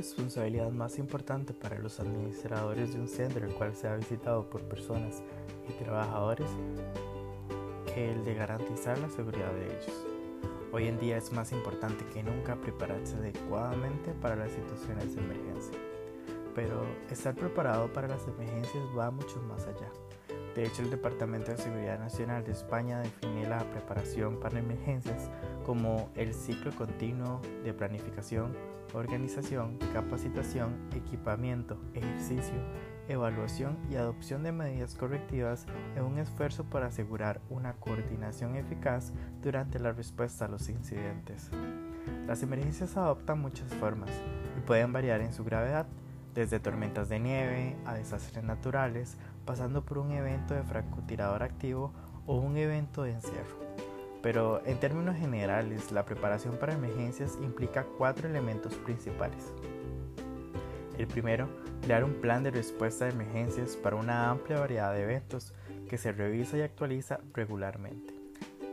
responsabilidad más importante para los administradores de un centro el cual sea visitado por personas y trabajadores que el de garantizar la seguridad de ellos. Hoy en día es más importante que nunca prepararse adecuadamente para las situaciones de emergencia. Pero estar preparado para las emergencias va mucho más allá. De hecho, el Departamento de Seguridad Nacional de España define la preparación para emergencias como el ciclo continuo de planificación, organización, capacitación, equipamiento, ejercicio, evaluación y adopción de medidas correctivas en un esfuerzo para asegurar una coordinación eficaz durante la respuesta a los incidentes. Las emergencias adoptan muchas formas y pueden variar en su gravedad, desde tormentas de nieve a desastres naturales, pasando por un evento de francotirador activo o un evento de encierro. Pero en términos generales, la preparación para emergencias implica cuatro elementos principales. El primero, crear un plan de respuesta de emergencias para una amplia variedad de eventos que se revisa y actualiza regularmente.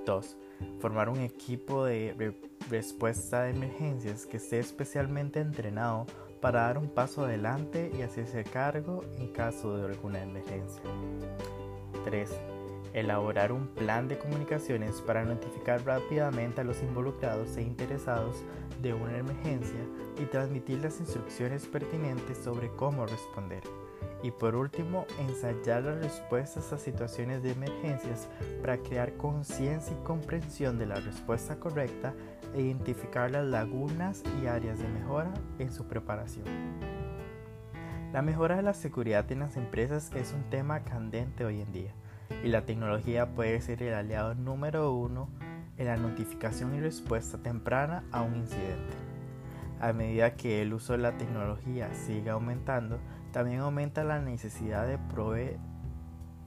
2. Formar un equipo de respuesta de emergencias que esté especialmente entrenado para dar un paso adelante y hacerse cargo en caso de alguna emergencia. 3 elaborar un plan de comunicaciones para notificar rápidamente a los involucrados e interesados de una emergencia y transmitir las instrucciones pertinentes sobre cómo responder. Y por último, ensayar las respuestas a situaciones de emergencias para crear conciencia y comprensión de la respuesta correcta e identificar las lagunas y áreas de mejora en su preparación. La mejora de la seguridad en las empresas es un tema candente hoy en día y la tecnología puede ser el aliado número uno en la notificación y respuesta temprana a un incidente. A medida que el uso de la tecnología sigue aumentando, también aumenta la necesidad de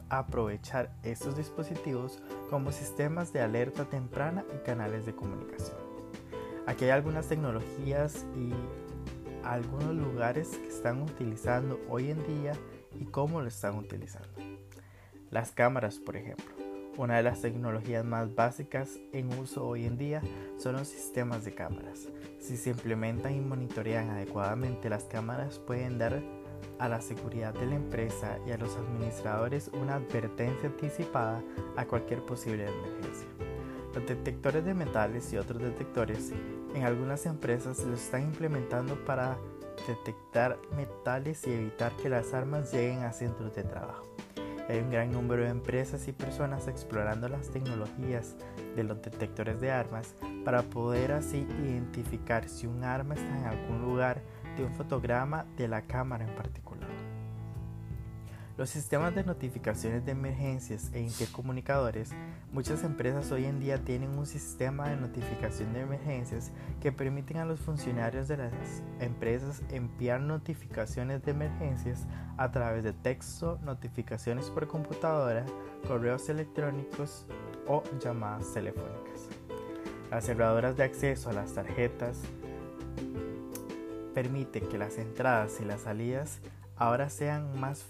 aprovechar estos dispositivos como sistemas de alerta temprana y canales de comunicación. Aquí hay algunas tecnologías y algunos lugares que están utilizando hoy en día y cómo lo están utilizando. Las cámaras, por ejemplo. Una de las tecnologías más básicas en uso hoy en día son los sistemas de cámaras. Si se implementan y monitorean adecuadamente las cámaras pueden dar a la seguridad de la empresa y a los administradores una advertencia anticipada a cualquier posible emergencia. Los detectores de metales y otros detectores en algunas empresas los están implementando para detectar metales y evitar que las armas lleguen a centros de trabajo. Hay un gran número de empresas y personas explorando las tecnologías de los detectores de armas para poder así identificar si un arma está en algún lugar de un fotograma de la cámara en particular. Los sistemas de notificaciones de emergencias e intercomunicadores, muchas empresas hoy en día tienen un sistema de notificación de emergencias que permiten a los funcionarios de las empresas enviar notificaciones de emergencias a través de texto, notificaciones por computadora, correos electrónicos o llamadas telefónicas. Las cerraduras de acceso a las tarjetas permiten que las entradas y las salidas ahora sean más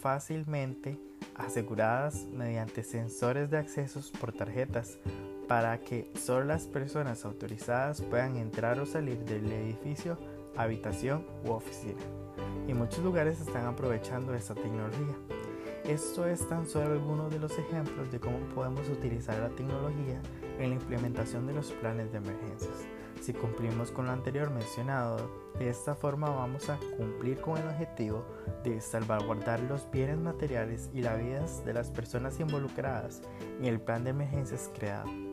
fácilmente aseguradas mediante sensores de accesos por tarjetas para que solo las personas autorizadas puedan entrar o salir del edificio, habitación u oficina. Y muchos lugares están aprovechando esta tecnología. Esto es tan solo algunos de los ejemplos de cómo podemos utilizar la tecnología en la implementación de los planes de emergencias. Si cumplimos con lo anterior mencionado, de esta forma vamos a cumplir con el objetivo de salvaguardar los bienes materiales y las vidas de las personas involucradas en el plan de emergencias creado.